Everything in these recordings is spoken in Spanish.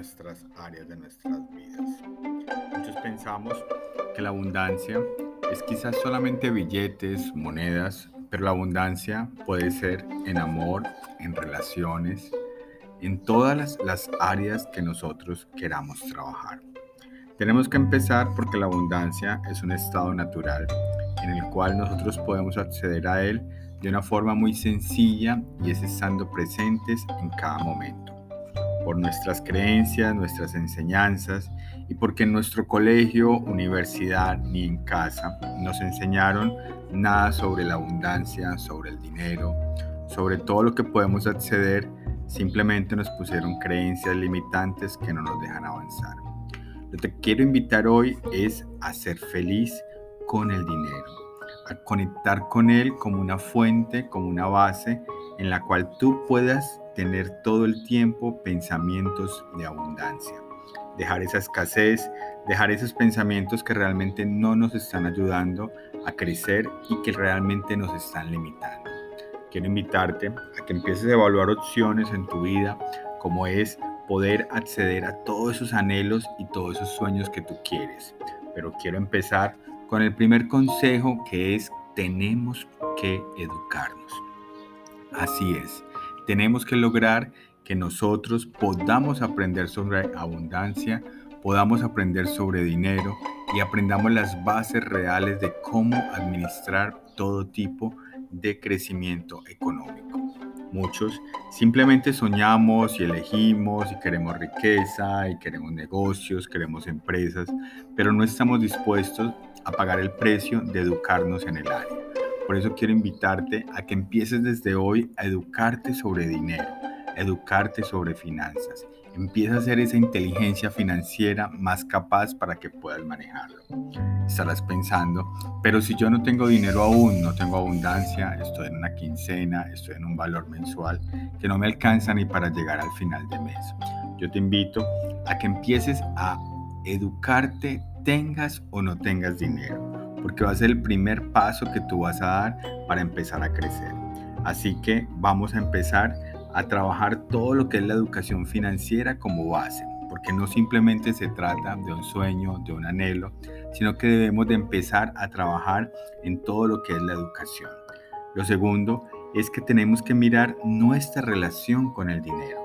nuestras áreas de nuestras vidas. Muchos pensamos que la abundancia es quizás solamente billetes, monedas, pero la abundancia puede ser en amor, en relaciones, en todas las, las áreas que nosotros queramos trabajar. Tenemos que empezar porque la abundancia es un estado natural en el cual nosotros podemos acceder a él de una forma muy sencilla y es estando presentes en cada momento. Nuestras creencias, nuestras enseñanzas y porque en nuestro colegio, universidad ni en casa nos enseñaron nada sobre la abundancia, sobre el dinero, sobre todo lo que podemos acceder, simplemente nos pusieron creencias limitantes que no nos dejan avanzar. Lo que quiero invitar hoy es a ser feliz con el dinero a conectar con Él como una fuente, como una base en la cual tú puedas tener todo el tiempo pensamientos de abundancia. Dejar esa escasez, dejar esos pensamientos que realmente no nos están ayudando a crecer y que realmente nos están limitando. Quiero invitarte a que empieces a evaluar opciones en tu vida como es poder acceder a todos esos anhelos y todos esos sueños que tú quieres. Pero quiero empezar con el primer consejo que es tenemos que educarnos. Así es, tenemos que lograr que nosotros podamos aprender sobre abundancia, podamos aprender sobre dinero y aprendamos las bases reales de cómo administrar todo tipo de crecimiento económico. Muchos simplemente soñamos y elegimos y queremos riqueza y queremos negocios, queremos empresas, pero no estamos dispuestos a pagar el precio de educarnos en el área. Por eso quiero invitarte a que empieces desde hoy a educarte sobre dinero, educarte sobre finanzas. Empieza a hacer esa inteligencia financiera más capaz para que puedas manejarlo. Estarás pensando, pero si yo no tengo dinero aún, no tengo abundancia, estoy en una quincena, estoy en un valor mensual que no me alcanza ni para llegar al final de mes. Yo te invito a que empieces a educarte tengas o no tengas dinero, porque va a ser el primer paso que tú vas a dar para empezar a crecer. Así que vamos a empezar a trabajar todo lo que es la educación financiera como base, porque no simplemente se trata de un sueño, de un anhelo, sino que debemos de empezar a trabajar en todo lo que es la educación. Lo segundo es que tenemos que mirar nuestra relación con el dinero,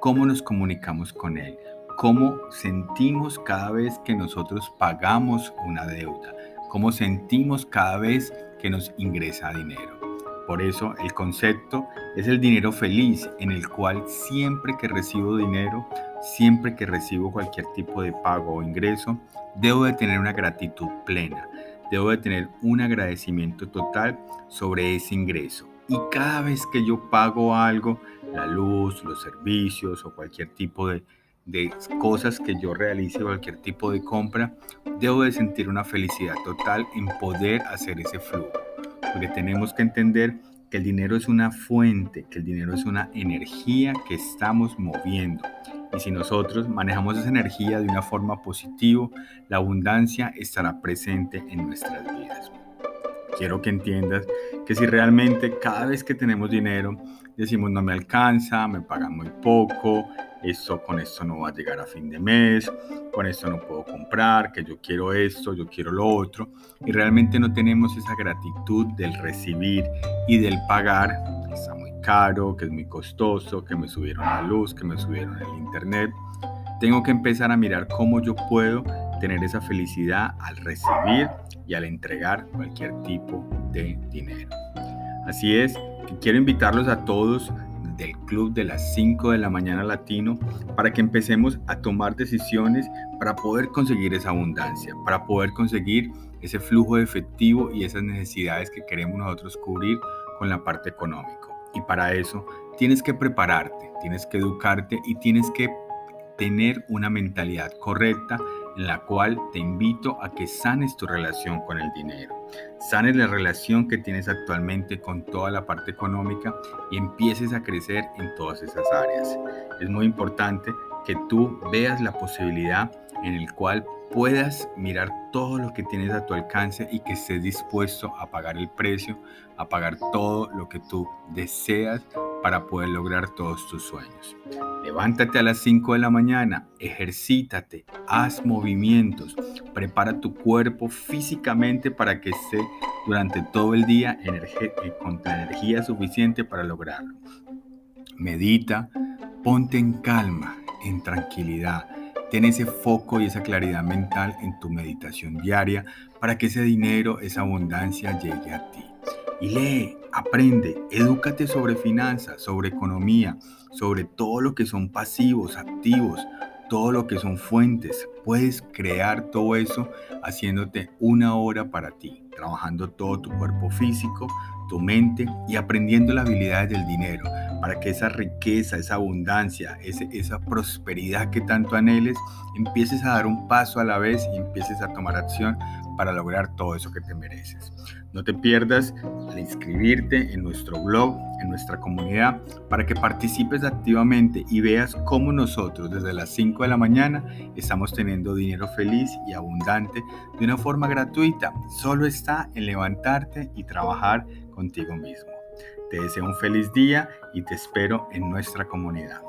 cómo nos comunicamos con él, cómo sentimos cada vez que nosotros pagamos una deuda, cómo sentimos cada vez que nos ingresa dinero. Por eso el concepto es el dinero feliz, en el cual siempre que recibo dinero, siempre que recibo cualquier tipo de pago o ingreso, debo de tener una gratitud plena, debo de tener un agradecimiento total sobre ese ingreso. Y cada vez que yo pago algo, la luz, los servicios o cualquier tipo de de cosas que yo realice, cualquier tipo de compra, debo de sentir una felicidad total en poder hacer ese flujo. Porque tenemos que entender que el dinero es una fuente, que el dinero es una energía que estamos moviendo. Y si nosotros manejamos esa energía de una forma positiva, la abundancia estará presente en nuestras vidas. Quiero que entiendas que si realmente cada vez que tenemos dinero decimos no me alcanza, me pagan muy poco, esto con esto no va a llegar a fin de mes, con esto no puedo comprar, que yo quiero esto, yo quiero lo otro, y realmente no tenemos esa gratitud del recibir y del pagar, que está muy caro, que es muy costoso, que me subieron la luz, que me subieron el internet. Tengo que empezar a mirar cómo yo puedo tener esa felicidad al recibir y al entregar cualquier tipo de dinero. Así es, quiero invitarlos a todos del club de las 5 de la mañana latino para que empecemos a tomar decisiones para poder conseguir esa abundancia, para poder conseguir ese flujo de efectivo y esas necesidades que queremos nosotros cubrir con la parte económica. Y para eso tienes que prepararte, tienes que educarte y tienes que tener una mentalidad correcta en la cual te invito a que sanes tu relación con el dinero, sanes la relación que tienes actualmente con toda la parte económica y empieces a crecer en todas esas áreas. Es muy importante que tú veas la posibilidad en el cual puedas mirar todo lo que tienes a tu alcance y que estés dispuesto a pagar el precio, a pagar todo lo que tú deseas para poder lograr todos tus sueños. Levántate a las 5 de la mañana, ejercítate, haz movimientos, prepara tu cuerpo físicamente para que esté durante todo el día eh, con la energía suficiente para lograrlo. Medita, ponte en calma, en tranquilidad. Ten ese foco y esa claridad mental en tu meditación diaria para que ese dinero, esa abundancia llegue a ti. Y lee, aprende, edúcate sobre finanzas, sobre economía, sobre todo lo que son pasivos, activos, todo lo que son fuentes. Puedes crear todo eso haciéndote una hora para ti, trabajando todo tu cuerpo físico, tu mente y aprendiendo las habilidades del dinero para que esa riqueza, esa abundancia, esa prosperidad que tanto anheles, empieces a dar un paso a la vez y empieces a tomar acción para lograr todo eso que te mereces. No te pierdas inscribirte en nuestro blog, en nuestra comunidad, para que participes activamente y veas cómo nosotros desde las 5 de la mañana estamos teniendo dinero feliz y abundante de una forma gratuita. Solo está en levantarte y trabajar contigo mismo. Te deseo un feliz día y te espero en nuestra comunidad.